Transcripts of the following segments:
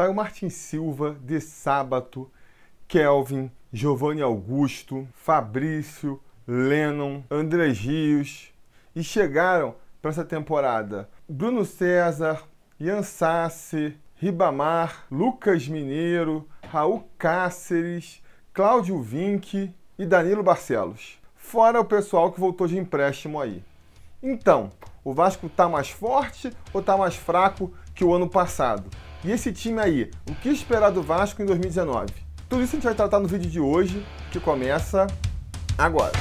Saiu Martin Silva, De Sábato, Kelvin, Giovanni Augusto, Fabrício, Lennon, André Rios e chegaram para essa temporada Bruno César, Ian Sassi, Ribamar, Lucas Mineiro, Raul Cáceres, Cláudio Vinck e Danilo Barcelos. Fora o pessoal que voltou de empréstimo aí. Então, o Vasco está mais forte ou está mais fraco que o ano passado? E esse time aí, o que esperar do Vasco em 2019? Tudo isso a gente vai tratar no vídeo de hoje, que começa agora.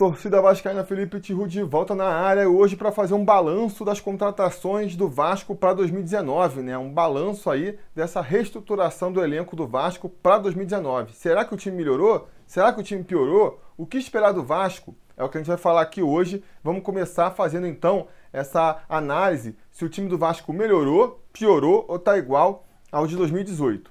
Torcida vascaína Felipe Tiru de volta na área hoje para fazer um balanço das contratações do Vasco para 2019, né? Um balanço aí dessa reestruturação do elenco do Vasco para 2019. Será que o time melhorou? Será que o time piorou? O que esperar do Vasco? É o que a gente vai falar aqui hoje. Vamos começar fazendo então essa análise se o time do Vasco melhorou, piorou ou está igual ao de 2018.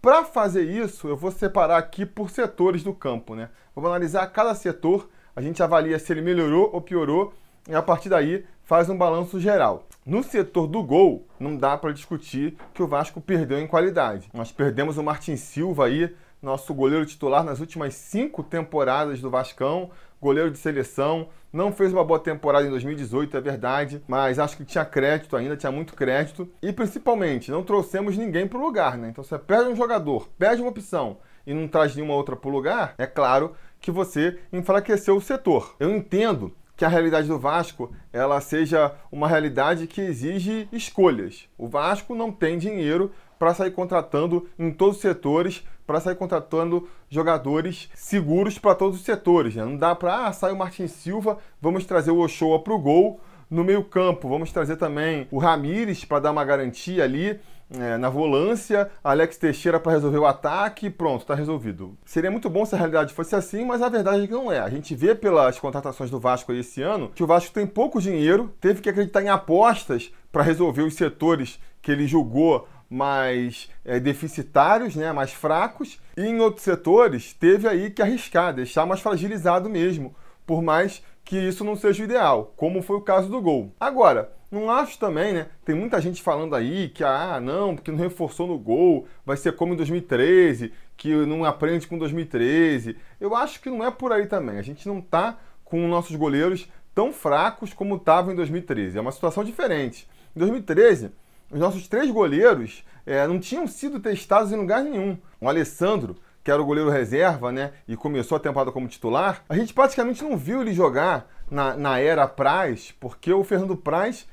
Para fazer isso, eu vou separar aqui por setores do campo, né? Vou analisar cada setor a gente avalia se ele melhorou ou piorou e a partir daí faz um balanço geral. No setor do gol, não dá para discutir que o Vasco perdeu em qualidade. Nós perdemos o Martin Silva aí, nosso goleiro titular nas últimas cinco temporadas do Vascão, goleiro de seleção, não fez uma boa temporada em 2018, é verdade, mas acho que tinha crédito ainda, tinha muito crédito. E principalmente, não trouxemos ninguém para o lugar, né? Então você perde um jogador, perde uma opção e não traz nenhuma outra para o lugar, é claro que você enfraqueceu o setor. Eu entendo que a realidade do Vasco ela seja uma realidade que exige escolhas. O Vasco não tem dinheiro para sair contratando em todos os setores, para sair contratando jogadores seguros para todos os setores. Né? Não dá para, ah, sai o Martin Silva, vamos trazer o Ochoa para o gol. No meio campo, vamos trazer também o Ramires para dar uma garantia ali é, na volância, Alex Teixeira para resolver o ataque, pronto, está resolvido. Seria muito bom se a realidade fosse assim, mas a verdade é que não é. A gente vê pelas contratações do Vasco esse ano que o Vasco tem pouco dinheiro, teve que acreditar em apostas para resolver os setores que ele julgou mais é, deficitários, né, mais fracos, e em outros setores teve aí que arriscar, deixar mais fragilizado mesmo, por mais que isso não seja o ideal, como foi o caso do gol. Agora, não acho também, né? Tem muita gente falando aí que, ah, não, porque não reforçou no gol, vai ser como em 2013, que não aprende com 2013. Eu acho que não é por aí também. A gente não tá com nossos goleiros tão fracos como estavam em 2013. É uma situação diferente. Em 2013, os nossos três goleiros é, não tinham sido testados em lugar nenhum. O Alessandro, que era o goleiro reserva, né, e começou a temporada como titular, a gente praticamente não viu ele jogar na, na era Praz, porque o Fernando Praz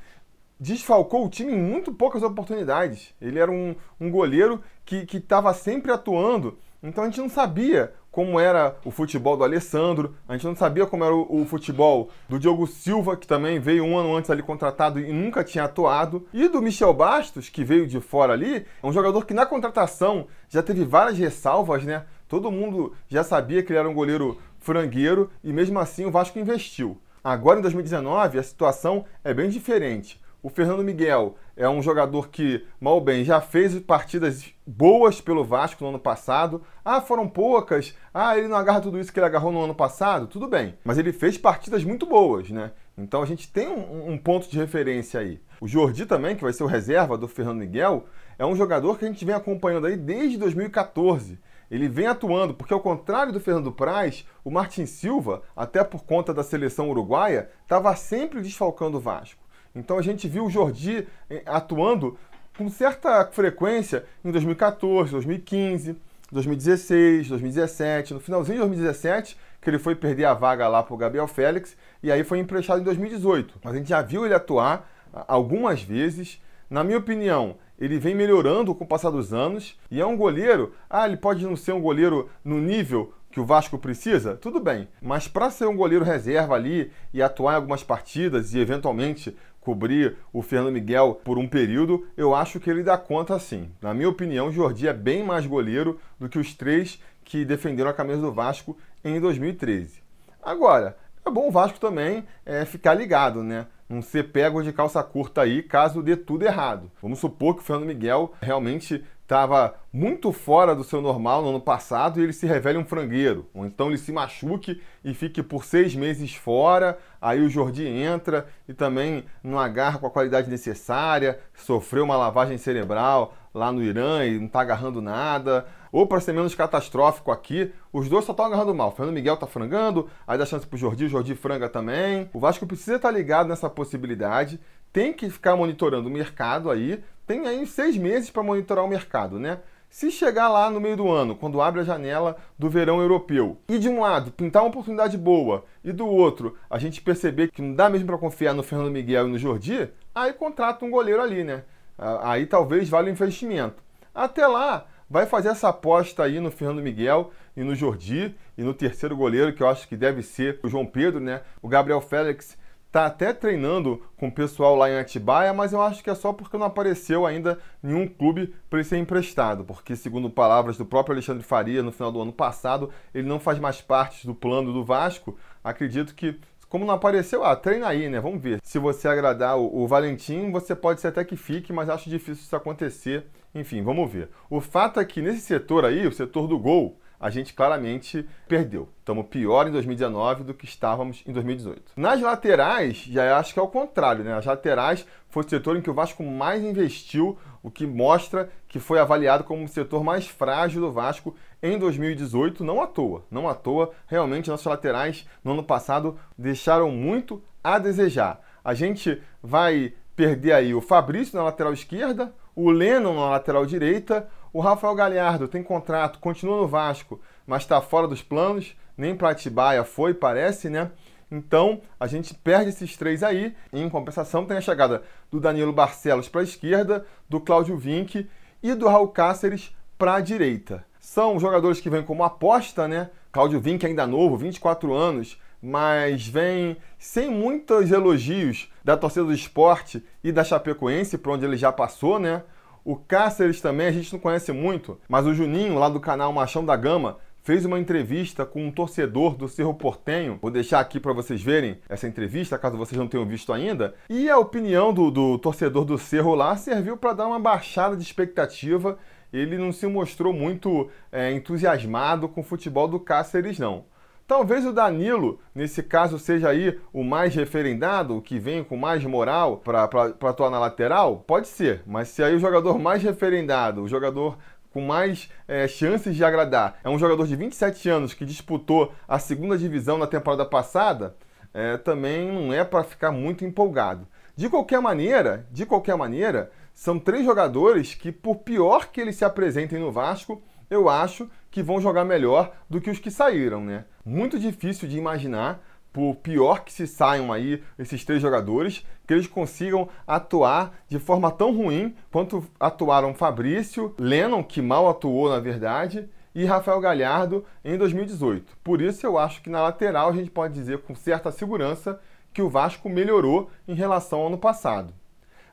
desfalcou o time em muito poucas oportunidades. Ele era um, um goleiro que estava sempre atuando, então a gente não sabia como era o futebol do Alessandro, a gente não sabia como era o, o, futebol do Diogo Silva, que também veio um ano antes ali contratado e nunca tinha atuado, e do Michel Bastos, que veio de fora ali, é um jogador que na contratação já teve várias ressalvas, né? Todo mundo já sabia que ele era um goleiro frangueiro e mesmo assim o Vasco investiu. Agora em 2019 a situação é bem diferente. O Fernando Miguel é um jogador que, mal bem, já fez partidas boas pelo Vasco no ano passado. Ah, foram poucas. Ah, ele não agarra tudo isso que ele agarrou no ano passado. Tudo bem. Mas ele fez partidas muito boas, né? Então a gente tem um, um ponto de referência aí. O Jordi também, que vai ser o reserva do Fernando Miguel, é um jogador que a gente vem acompanhando aí desde 2014 ele vem atuando, porque ao contrário do Fernando Praz, o Martin Silva, até por conta da seleção uruguaia, estava sempre desfalcando o Vasco. Então a gente viu o Jordi eh, atuando com certa frequência em 2014, 2015, 2016, 2017, no finalzinho de 2017, que ele foi perder a vaga lá para o Gabriel Félix, e aí foi emprestado em 2018. Mas a gente já viu ele atuar ah, algumas vezes. Na minha opinião, ele vem melhorando com o passar dos anos e é um goleiro. Ah, ele pode não ser um goleiro no nível que o Vasco precisa? Tudo bem, mas para ser um goleiro reserva ali e atuar em algumas partidas e eventualmente cobrir o Fernando Miguel por um período, eu acho que ele dá conta sim. Na minha opinião, Jordi é bem mais goleiro do que os três que defenderam a camisa do Vasco em 2013. Agora, é bom o Vasco também é, ficar ligado, né? Não ser pego de calça curta aí caso dê tudo errado. Vamos supor que o Fernando Miguel realmente estava muito fora do seu normal no ano passado e ele se revele um frangueiro. Ou então ele se machuque e fique por seis meses fora, aí o Jordi entra e também não agarra com a qualidade necessária, sofreu uma lavagem cerebral lá no Irã e não está agarrando nada. Ou para ser menos catastrófico aqui, os dois só estão agarrando mal. O Fernando Miguel está frangando, aí dá chance para o Jordi, o Jordi franga também. O Vasco precisa estar tá ligado nessa possibilidade, tem que ficar monitorando o mercado aí, tem aí seis meses para monitorar o mercado, né? Se chegar lá no meio do ano, quando abre a janela do verão europeu, e de um lado pintar uma oportunidade boa e do outro a gente perceber que não dá mesmo para confiar no Fernando Miguel e no Jordi, aí contrata um goleiro ali, né? Aí talvez valha o investimento. Até lá, vai fazer essa aposta aí no Fernando Miguel e no Jordi e no terceiro goleiro, que eu acho que deve ser o João Pedro, né? O Gabriel Félix Tá até treinando com o pessoal lá em Atibaia, mas eu acho que é só porque não apareceu ainda nenhum clube para ele ser emprestado, porque segundo palavras do próprio Alexandre Faria no final do ano passado, ele não faz mais parte do plano do Vasco. Acredito que como não apareceu, ah, treina aí, né? Vamos ver. Se você agradar o, o Valentim, você pode ser até que fique, mas acho difícil isso acontecer. Enfim, vamos ver. O fato é que nesse setor aí, o setor do gol, a gente claramente perdeu. Estamos pior em 2019 do que estávamos em 2018. Nas laterais, já acho que é o contrário, né? As laterais foi o setor em que o Vasco mais investiu, o que mostra que foi avaliado como o setor mais frágil do Vasco em 2018, não à toa. Não à toa, realmente nossas laterais no ano passado deixaram muito a desejar. A gente vai perder aí o Fabrício na lateral esquerda, o Lennon na lateral direita, o Rafael Galhardo tem contrato, continua no Vasco, mas está fora dos planos, nem para Atibaia foi, parece, né? Então, a gente perde esses três aí. Em compensação, tem a chegada do Danilo Barcelos para a esquerda, do Cláudio Vinck e do Raul Cáceres para a direita. São jogadores que vêm como aposta, né? Cláudio Vinck ainda novo, 24 anos, mas vem sem muitos elogios da torcida do esporte e da Chapecoense, por onde ele já passou, né? O Cáceres também a gente não conhece muito, mas o Juninho, lá do canal Machão da Gama, fez uma entrevista com um torcedor do Cerro Portenho. Vou deixar aqui para vocês verem essa entrevista, caso vocês não tenham visto ainda. E a opinião do, do torcedor do Cerro lá serviu para dar uma baixada de expectativa. Ele não se mostrou muito é, entusiasmado com o futebol do Cáceres, não. Talvez o Danilo, nesse caso, seja aí o mais referendado, o que vem com mais moral para atuar na lateral? Pode ser, mas se aí o jogador mais referendado, o jogador com mais é, chances de agradar, é um jogador de 27 anos que disputou a segunda divisão na temporada passada, é, também não é para ficar muito empolgado. De qualquer maneira, de qualquer maneira, são três jogadores que, por pior que eles se apresentem no Vasco, eu acho que vão jogar melhor do que os que saíram, né? Muito difícil de imaginar, por pior que se saiam aí esses três jogadores, que eles consigam atuar de forma tão ruim quanto atuaram Fabrício, Lennon, que mal atuou na verdade, e Rafael Galhardo em 2018. Por isso eu acho que na lateral a gente pode dizer com certa segurança que o Vasco melhorou em relação ao ano passado.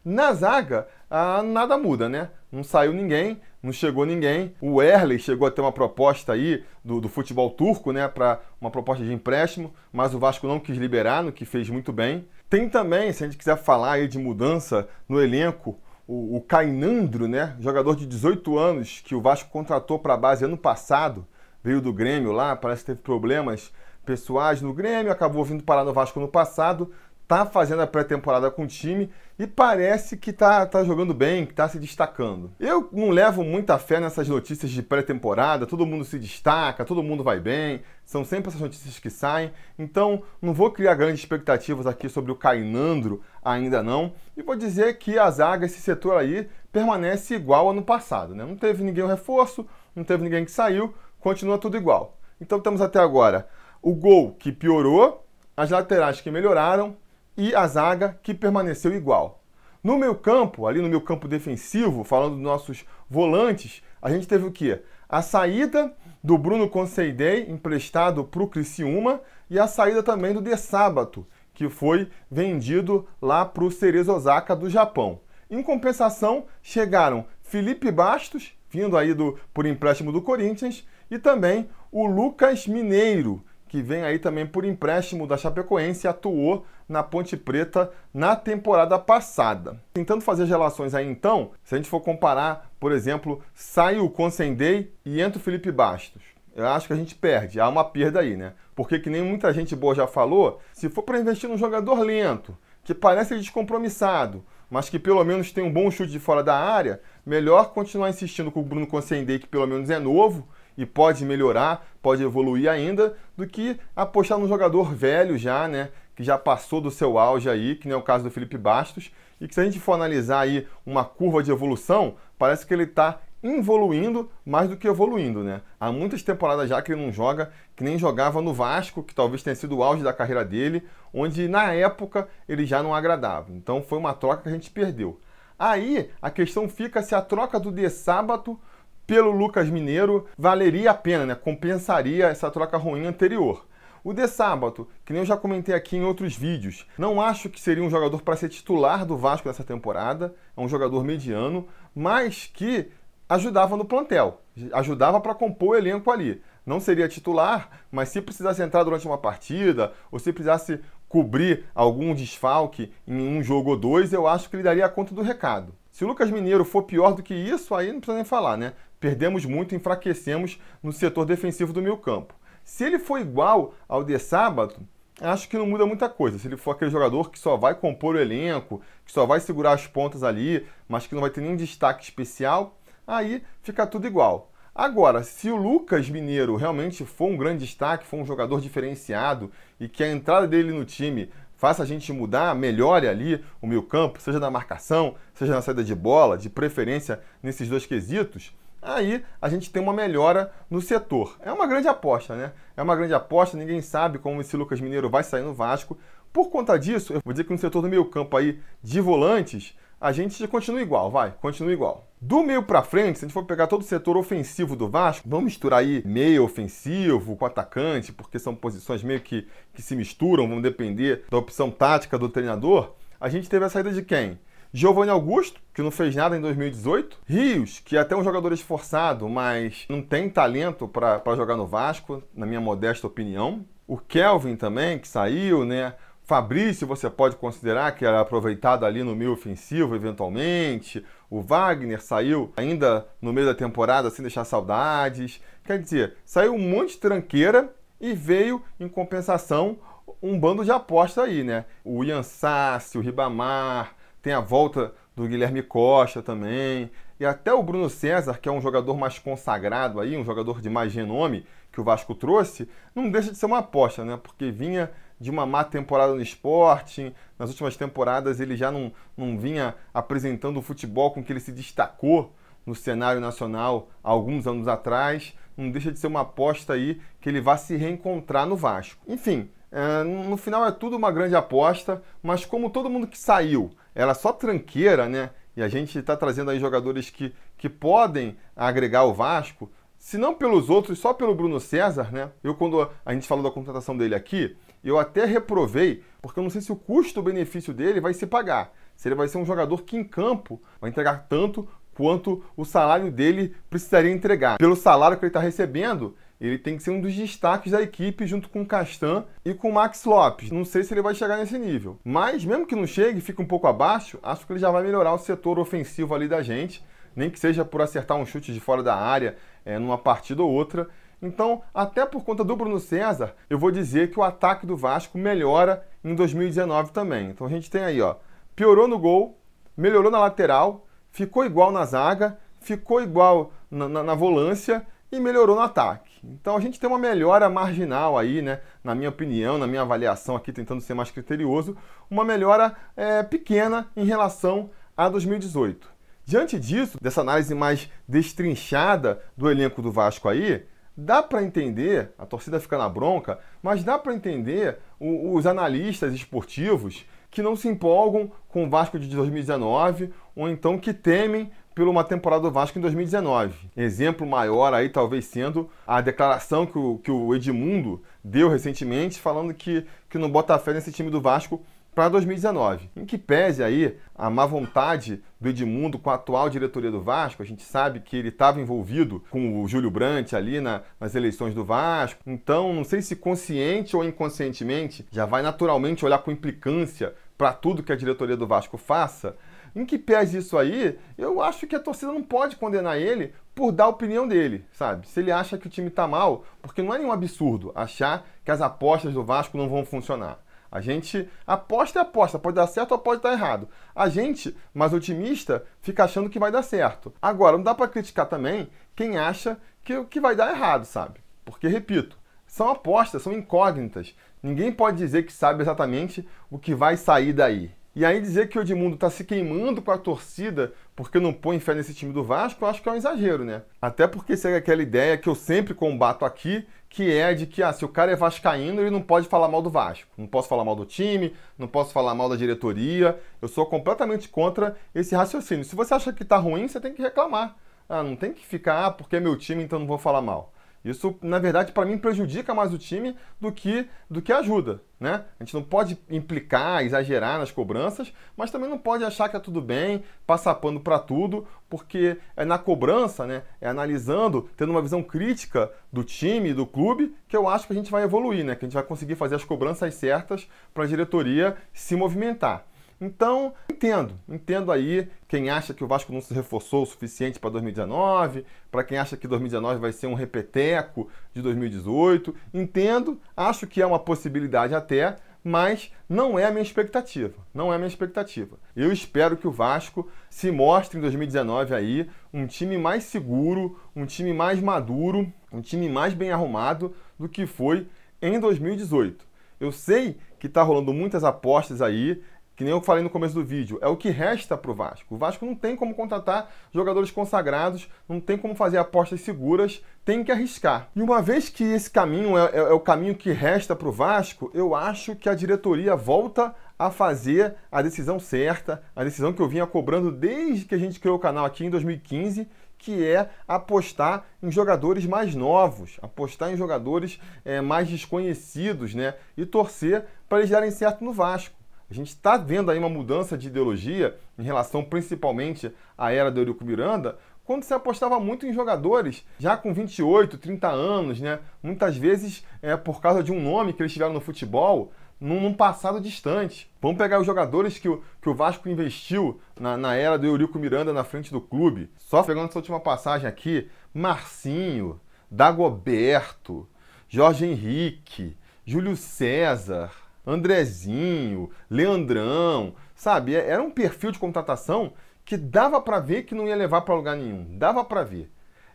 Na zaga, ah, nada muda, né? Não saiu ninguém, não chegou ninguém. O Erley chegou a ter uma proposta aí do, do futebol turco, né? Para uma proposta de empréstimo, mas o Vasco não quis liberar, no que fez muito bem. Tem também, se a gente quiser falar aí de mudança no elenco, o, o Cainandro, né? Jogador de 18 anos que o Vasco contratou para a base ano passado, veio do Grêmio lá, parece que teve problemas pessoais no Grêmio, acabou vindo parar no Vasco no passado, tá fazendo a pré-temporada com o time e parece que tá, tá jogando bem, que tá se destacando. Eu não levo muita fé nessas notícias de pré-temporada, todo mundo se destaca, todo mundo vai bem, são sempre essas notícias que saem, então não vou criar grandes expectativas aqui sobre o Cainandro ainda não, e vou dizer que a zaga, esse setor aí, permanece igual ano passado, né? Não teve ninguém reforço, não teve ninguém que saiu, continua tudo igual. Então temos até agora o gol que piorou, as laterais que melhoraram, e a zaga que permaneceu igual. No meu campo, ali no meu campo defensivo, falando dos nossos volantes, a gente teve o quê? A saída do Bruno Conceidei, emprestado para o Criciúma, e a saída também do De Sábato, que foi vendido lá para o Cerezo Osaka do Japão. Em compensação, chegaram Felipe Bastos, vindo aí do, por empréstimo do Corinthians, e também o Lucas Mineiro, que vem aí também por empréstimo da Chapecoense atuou na Ponte Preta na temporada passada. Tentando fazer as relações aí então, se a gente for comparar, por exemplo, sai o Consendei e entra o Felipe Bastos. Eu acho que a gente perde, há uma perda aí, né? Porque que nem muita gente boa já falou, se for para investir num jogador lento, que parece descompromissado, mas que pelo menos tem um bom chute de fora da área, melhor continuar insistindo com o Bruno Consendei, que pelo menos é novo e pode melhorar, pode evoluir ainda, do que apostar num jogador velho já, né? Que já passou do seu auge aí, que nem é o caso do Felipe Bastos, e que se a gente for analisar aí uma curva de evolução, parece que ele está evoluindo mais do que evoluindo, né? Há muitas temporadas já que ele não joga, que nem jogava no Vasco, que talvez tenha sido o auge da carreira dele, onde na época ele já não agradava. Então foi uma troca que a gente perdeu. Aí a questão fica se a troca do De Sábato pelo Lucas Mineiro valeria a pena, né? Compensaria essa troca ruim anterior. O De Sábato, que nem eu já comentei aqui em outros vídeos, não acho que seria um jogador para ser titular do Vasco nessa temporada. É um jogador mediano, mas que ajudava no plantel, ajudava para compor o elenco ali. Não seria titular, mas se precisasse entrar durante uma partida, ou se precisasse cobrir algum desfalque em um jogo ou dois, eu acho que ele daria conta do recado. Se o Lucas Mineiro for pior do que isso, aí não precisa nem falar, né? Perdemos muito, enfraquecemos no setor defensivo do meio campo. Se ele for igual ao de sábado, acho que não muda muita coisa. Se ele for aquele jogador que só vai compor o elenco, que só vai segurar as pontas ali, mas que não vai ter nenhum destaque especial, aí fica tudo igual. Agora, se o Lucas Mineiro realmente for um grande destaque, for um jogador diferenciado e que a entrada dele no time faça a gente mudar, melhore ali o meio campo, seja na marcação, seja na saída de bola, de preferência nesses dois quesitos, aí a gente tem uma melhora no setor. É uma grande aposta, né? É uma grande aposta, ninguém sabe como esse Lucas Mineiro vai sair no Vasco. Por conta disso, eu vou dizer que no setor do meio campo aí de volantes, a gente continua igual, vai, continua igual. Do meio para frente, se a gente for pegar todo o setor ofensivo do Vasco, vamos misturar aí meio ofensivo com atacante, porque são posições meio que, que se misturam, vão depender da opção tática do treinador. A gente teve a saída de quem? Giovanni Augusto, que não fez nada em 2018. Rios, que é até um jogador esforçado, mas não tem talento para jogar no Vasco, na minha modesta opinião. O Kelvin também, que saiu, né? Fabrício, você pode considerar que era aproveitado ali no meio ofensivo, eventualmente. O Wagner saiu ainda no meio da temporada sem deixar saudades. Quer dizer, saiu um monte de tranqueira e veio, em compensação, um bando de aposta aí, né? O Ian Sassi, o Ribamar, tem a volta do Guilherme Costa também. E até o Bruno César, que é um jogador mais consagrado aí, um jogador de mais renome que o Vasco trouxe, não deixa de ser uma aposta, né? Porque vinha de uma má temporada no esporte. Nas últimas temporadas ele já não, não vinha apresentando o futebol com que ele se destacou no cenário nacional há alguns anos atrás. Não deixa de ser uma aposta aí que ele vai se reencontrar no Vasco. Enfim, é, no final é tudo uma grande aposta, mas como todo mundo que saiu era só tranqueira, né? E a gente está trazendo aí jogadores que, que podem agregar o Vasco, se não pelos outros, só pelo Bruno César, né? Eu, quando a gente falou da contratação dele aqui, eu até reprovei, porque eu não sei se o custo-benefício dele vai se pagar. Se ele vai ser um jogador que em campo vai entregar tanto quanto o salário dele precisaria entregar. Pelo salário que ele está recebendo, ele tem que ser um dos destaques da equipe junto com o Castan e com o Max Lopes. Não sei se ele vai chegar nesse nível. Mas mesmo que não chegue, fique um pouco abaixo, acho que ele já vai melhorar o setor ofensivo ali da gente, nem que seja por acertar um chute de fora da área é, numa partida ou outra. Então, até por conta do Bruno César, eu vou dizer que o ataque do Vasco melhora em 2019 também. Então a gente tem aí, ó, piorou no gol, melhorou na lateral, ficou igual na zaga, ficou igual na, na, na volância e melhorou no ataque. Então a gente tem uma melhora marginal aí, né? Na minha opinião, na minha avaliação aqui, tentando ser mais criterioso, uma melhora é, pequena em relação a 2018. Diante disso, dessa análise mais destrinchada do elenco do Vasco aí, dá para entender, a torcida fica na bronca, mas dá para entender os analistas esportivos que não se empolgam com o Vasco de 2019 ou então que temem por uma temporada do Vasco em 2019. Exemplo maior aí talvez sendo a declaração que o, que o Edmundo deu recentemente falando que, que não bota fé nesse time do Vasco para 2019. Em que pese aí a má vontade do Edmundo com a atual diretoria do Vasco, a gente sabe que ele estava envolvido com o Júlio Brandt ali na, nas eleições do Vasco, então não sei se consciente ou inconscientemente já vai naturalmente olhar com implicância para tudo que a diretoria do Vasco faça. Em que pese isso aí, eu acho que a torcida não pode condenar ele por dar a opinião dele, sabe? Se ele acha que o time está mal, porque não é nenhum absurdo achar que as apostas do Vasco não vão funcionar. A gente aposta e aposta, pode dar certo ou pode dar errado. A gente, mais otimista, fica achando que vai dar certo. Agora, não dá para criticar também quem acha que, que vai dar errado, sabe? Porque, repito, são apostas, são incógnitas. Ninguém pode dizer que sabe exatamente o que vai sair daí. E aí dizer que o Edmundo está se queimando com a torcida porque não põe fé nesse time do Vasco, eu acho que é um exagero, né? Até porque segue aquela ideia que eu sempre combato aqui, que é de que ah, se o cara é vascaíno, ele não pode falar mal do Vasco. Não posso falar mal do time, não posso falar mal da diretoria. Eu sou completamente contra esse raciocínio. Se você acha que está ruim, você tem que reclamar. Ah, não tem que ficar, ah, porque é meu time, então não vou falar mal. Isso, na verdade, para mim prejudica mais o time do que, do que ajuda. Né? A gente não pode implicar, exagerar nas cobranças, mas também não pode achar que é tudo bem, passar pano para tudo, porque é na cobrança, né? é analisando, tendo uma visão crítica do time, do clube, que eu acho que a gente vai evoluir, né? que a gente vai conseguir fazer as cobranças certas para a diretoria se movimentar. Então, entendo, entendo aí quem acha que o Vasco não se reforçou o suficiente para 2019, para quem acha que 2019 vai ser um repeteco de 2018. Entendo, acho que é uma possibilidade até, mas não é a minha expectativa. Não é a minha expectativa. Eu espero que o Vasco se mostre em 2019 aí um time mais seguro, um time mais maduro, um time mais bem arrumado do que foi em 2018. Eu sei que está rolando muitas apostas aí que nem eu falei no começo do vídeo, é o que resta para o Vasco. O Vasco não tem como contratar jogadores consagrados, não tem como fazer apostas seguras, tem que arriscar. E uma vez que esse caminho é, é, é o caminho que resta para o Vasco, eu acho que a diretoria volta a fazer a decisão certa, a decisão que eu vinha cobrando desde que a gente criou o canal aqui em 2015, que é apostar em jogadores mais novos, apostar em jogadores é, mais desconhecidos, né? E torcer para eles darem certo no Vasco. A gente está vendo aí uma mudança de ideologia em relação principalmente à era do Eurico Miranda, quando se apostava muito em jogadores já com 28, 30 anos, né? Muitas vezes é por causa de um nome que eles tiveram no futebol num, num passado distante. Vamos pegar os jogadores que o, que o Vasco investiu na, na era do Eurico Miranda na frente do clube. Só pegando essa última passagem aqui, Marcinho, Dagoberto, Jorge Henrique, Júlio César, Andrezinho, Leandrão, sabe? É, era um perfil de contratação que dava para ver que não ia levar para lugar nenhum. Dava para ver.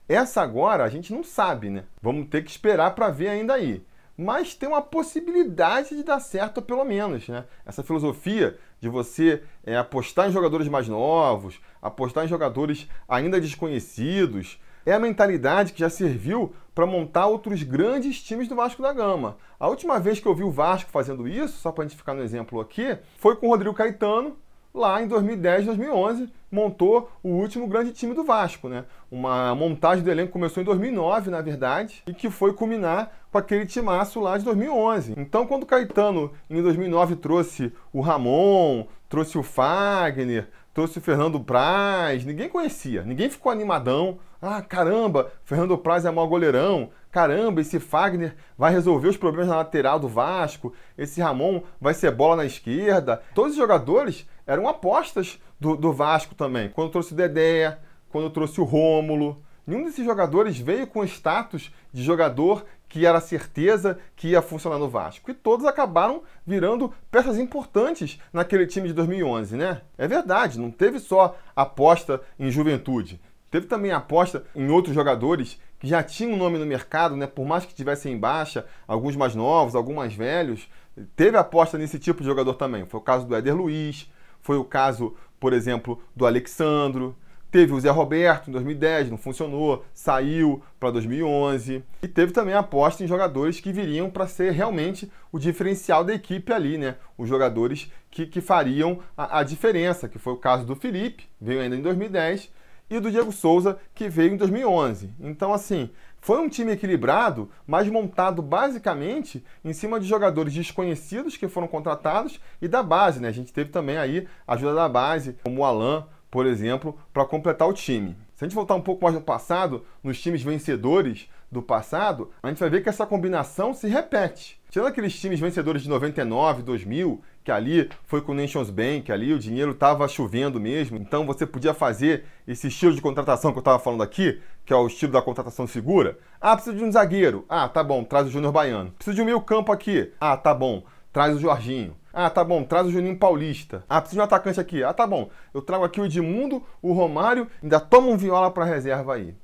Essa agora a gente não sabe, né? Vamos ter que esperar para ver ainda aí. Mas tem uma possibilidade de dar certo, pelo menos, né? Essa filosofia de você é, apostar em jogadores mais novos, apostar em jogadores ainda desconhecidos, é a mentalidade que já serviu para montar outros grandes times do Vasco da Gama. A última vez que eu vi o Vasco fazendo isso, só para a gente ficar no exemplo aqui, foi com o Rodrigo Caetano, lá em 2010, 2011, montou o último grande time do Vasco, né? Uma montagem do elenco começou em 2009, na verdade, e que foi culminar com aquele timaço lá de 2011. Então, quando o Caetano, em 2009, trouxe o Ramon, trouxe o Fagner, trouxe o Fernando Praz, ninguém conhecia, ninguém ficou animadão. Ah, caramba, Fernando Praz é mau goleirão. Caramba, esse Fagner vai resolver os problemas na lateral do Vasco. Esse Ramon vai ser bola na esquerda. Todos os jogadores eram apostas do, do Vasco também. Quando trouxe o Dedé, quando trouxe o Rômulo. Nenhum desses jogadores veio com status de jogador que era certeza que ia funcionar no Vasco. E todos acabaram virando peças importantes naquele time de 2011, né? É verdade, não teve só aposta em juventude. Teve também aposta em outros jogadores que já tinham nome no mercado, né? Por mais que tivessem em baixa, alguns mais novos, alguns mais velhos. Teve aposta nesse tipo de jogador também. Foi o caso do Éder Luiz, foi o caso, por exemplo, do Alexandro. Teve o Zé Roberto em 2010, não funcionou, saiu para 2011. E teve também a aposta em jogadores que viriam para ser realmente o diferencial da equipe ali, né? Os jogadores que, que fariam a, a, diferença, que foi o caso do Felipe, veio ainda em 2010, e do Diego Souza, que veio em 2011. Então, assim, foi um time equilibrado, mas montado basicamente em cima de jogadores desconhecidos que foram contratados e da base, né? A gente teve também aí a ajuda da base, como o Alan, por exemplo, para completar o time. Se a gente voltar um pouco mais no passado, nos times vencedores do passado, a gente vai ver que essa combinação se repete. Tirando aqueles times vencedores de 99, 2000, que ali foi com o Nations Bank, ali o dinheiro estava chovendo mesmo, então você podia fazer esse estilo de contratação que eu estava falando aqui, que é o estilo da contratação segura. Ah, preciso de um zagueiro. Ah, tá bom, traz o Júnior Baiano. Preciso de um meio campo aqui. Ah, tá bom, traz o Jorginho. Ah, tá bom, traz o Juninho Paulista. Ah, preciso de um atacante aqui. Ah, tá bom, eu trago aqui o Edmundo, o Romário, ainda toma um viola para reserva aí.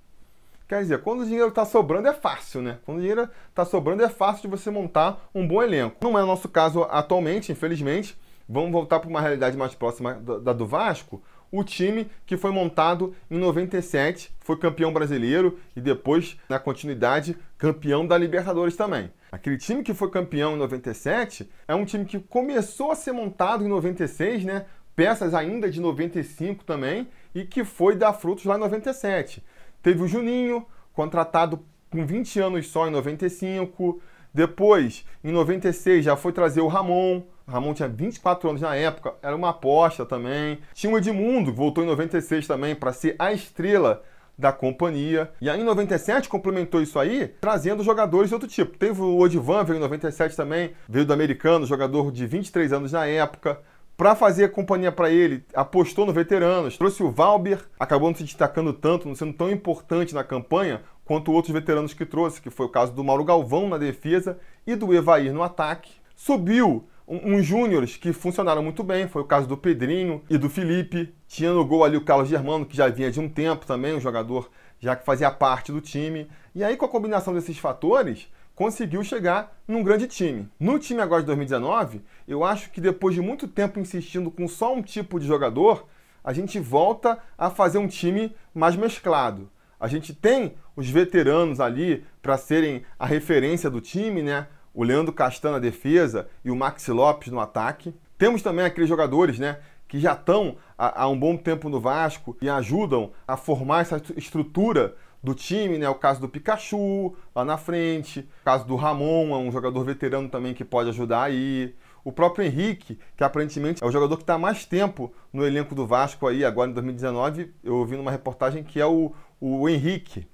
Quer dizer, quando o dinheiro está sobrando é fácil, né? Quando o dinheiro está sobrando é fácil de você montar um bom elenco. Não é o nosso caso atualmente, infelizmente. Vamos voltar para uma realidade mais próxima da do Vasco. O time que foi montado em 97, foi campeão brasileiro e depois, na continuidade, campeão da Libertadores também. Aquele time que foi campeão em 97 é um time que começou a ser montado em 96, né? Peças ainda de 95 também, e que foi dar frutos lá em 97. Teve o Juninho, contratado com 20 anos só em 95. Depois, em 96, já foi trazer o Ramon. Ramon tinha 24 anos na época, era uma aposta também. Tinha o Edmundo, que voltou em 96 também para ser a estrela da companhia. E aí em 97 complementou isso aí, trazendo jogadores de outro tipo. Teve o Odivan, veio em 97 também, veio do americano, jogador de 23 anos na época para fazer companhia para ele, apostou no veteranos, trouxe o Valber, acabou não se destacando tanto, não sendo tão importante na campanha quanto outros veteranos que trouxe, que foi o caso do Mauro Galvão na defesa e do Evair no ataque. Subiu uns júniores que funcionaram muito bem, foi o caso do Pedrinho e do Felipe. Tinha no gol ali o Carlos Germano, que já vinha de um tempo também, um jogador já que fazia parte do time. E aí, com a combinação desses fatores, conseguiu chegar num grande time. No time agora de 2019, eu acho que depois de muito tempo insistindo com só um tipo de jogador, a gente volta a fazer um time mais mesclado. A gente tem os veteranos ali para serem a referência do time, né? O Leandro Castan na defesa e o Maxi Lopes no ataque. Temos também aqueles jogadores, né, que já estão há, há um bom tempo no Vasco e ajudam a formar essa estrutura do time, né? O caso do Pikachu lá na frente, o caso do Ramon, é um jogador veterano também que pode ajudar aí. O próprio Henrique, que aparentemente é o jogador que está mais tempo no elenco do Vasco aí, agora em 2019, eu ouvi numa reportagem que é o, o Henrique.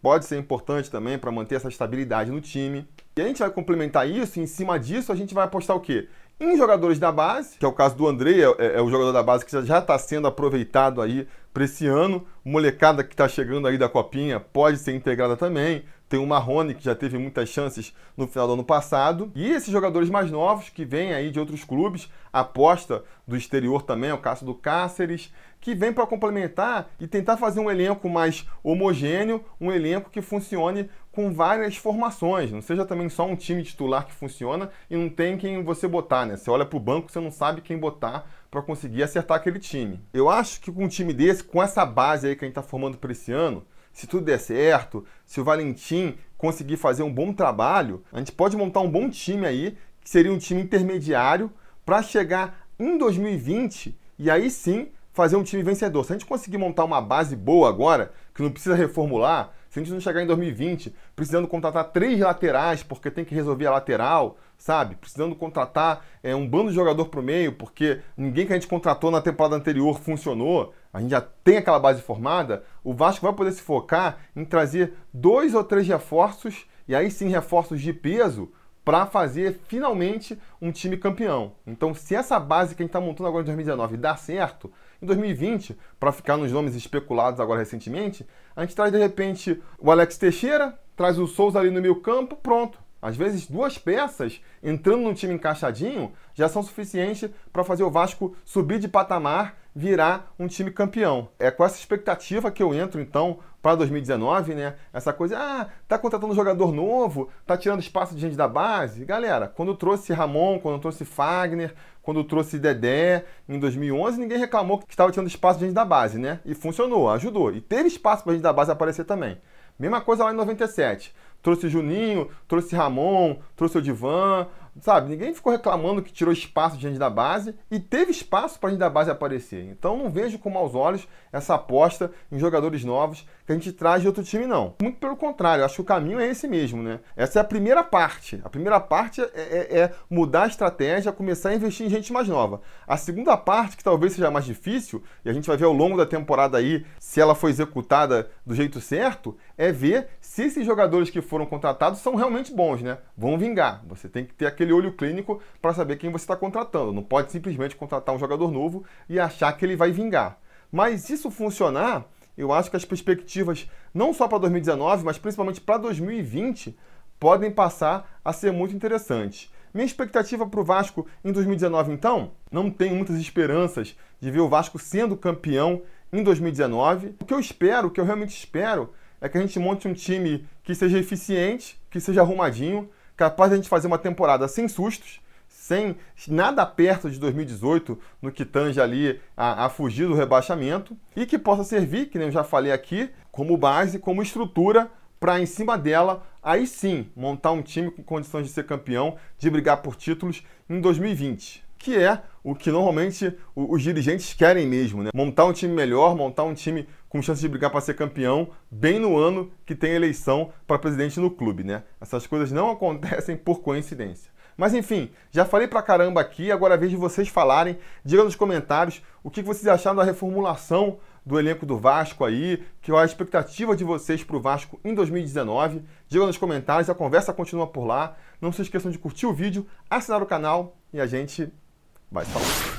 Pode ser importante também para manter essa estabilidade no time. E a gente vai complementar isso, e em cima disso a gente vai apostar o quê? Em jogadores da base, que é o caso do André, é, é o jogador da base que já está sendo aproveitado aí para esse ano. Molecada que está chegando aí da Copinha pode ser integrada também. Tem o Marrone, que já teve muitas chances no final do ano passado. E esses jogadores mais novos, que vêm aí de outros clubes, aposta do exterior também, o caso do Cáceres, que vem para complementar e tentar fazer um elenco mais homogêneo, um elenco que funcione com várias formações, não seja também só um time titular que funciona e não tem quem você botar, né? Você olha para o banco, você não sabe quem botar para conseguir acertar aquele time. Eu acho que com um time desse, com essa base aí que a gente está formando para esse ano, se tudo der certo, se o Valentim conseguir fazer um bom trabalho, a gente pode montar um bom time aí, que seria um time intermediário, para chegar em 2020 e aí sim fazer um time vencedor. Se a gente conseguir montar uma base boa agora, que não precisa reformular, se a gente não chegar em 2020 precisando contratar três laterais porque tem que resolver a lateral, sabe? Precisando contratar é, um bando de jogador para o meio porque ninguém que a gente contratou na temporada anterior funcionou, a gente já tem aquela base formada, o Vasco vai poder se focar em trazer dois ou três reforços e aí sim reforços de peso para fazer finalmente um time campeão. Então, se essa base que a gente está montando agora em 2019 dá certo, em 2020, para ficar nos nomes especulados agora recentemente, a gente traz de repente o Alex Teixeira, traz o Souza ali no meio campo, pronto. Às vezes, duas peças entrando num time encaixadinho já são suficientes para fazer o Vasco subir de patamar, virar um time campeão. É com essa expectativa que eu entro, então, para 2019, né? Essa coisa, ah, tá contratando um jogador novo, tá tirando espaço de gente da base. Galera, quando trouxe Ramon, quando trouxe Fagner, quando trouxe Dedé em 2011, ninguém reclamou que estava tirando espaço de gente da base, né? E funcionou, ajudou. E teve espaço para gente da base aparecer também. Mesma coisa lá em 97 trouxe Juninho, trouxe Ramon, trouxe o Divan, sabe? Ninguém ficou reclamando que tirou espaço de gente da base e teve espaço para gente da base aparecer. Então não vejo com maus olhos essa aposta em jogadores novos que a gente traz de outro time, não. Muito pelo contrário, acho que o caminho é esse mesmo, né? Essa é a primeira parte. A primeira parte é, é, é mudar a estratégia, começar a investir em gente mais nova. A segunda parte, que talvez seja mais difícil, e a gente vai ver ao longo da temporada aí se ela foi executada do jeito certo, é ver se esses jogadores que foram contratados são realmente bons, né? Vão vingar. Você tem que ter aquele olho clínico para saber quem você está contratando. Não pode simplesmente contratar um jogador novo e achar que ele vai vingar. Mas isso funcionar, eu acho que as perspectivas, não só para 2019, mas principalmente para 2020, podem passar a ser muito interessantes. Minha expectativa para o Vasco em 2019, então, não tenho muitas esperanças de ver o Vasco sendo campeão em 2019. O que eu espero, o que eu realmente espero, é que a gente monte um time que seja eficiente, que seja arrumadinho, capaz de a gente fazer uma temporada sem sustos, sem nada perto de 2018 no que tange ali a, a, fugir do rebaixamento e que possa servir, que nem eu já falei aqui, como base, como estrutura para em cima dela, aí sim, montar um time com condições de ser campeão, de brigar por títulos em 2020 que é o que normalmente os dirigentes querem mesmo, né? Montar um time melhor, montar um time com chance de brigar para ser campeão, bem no ano que tem eleição para presidente no clube, né? Essas coisas não acontecem por coincidência. Mas enfim, já falei pra caramba aqui, agora é vez de vocês falarem. Diga nos comentários o que vocês acharam da reformulação do elenco do Vasco aí, que é a expectativa de vocês para o Vasco em 2019. Diga nos comentários, a conversa continua por lá. Não se esqueçam de curtir o vídeo, assinar o canal e a gente vai falar.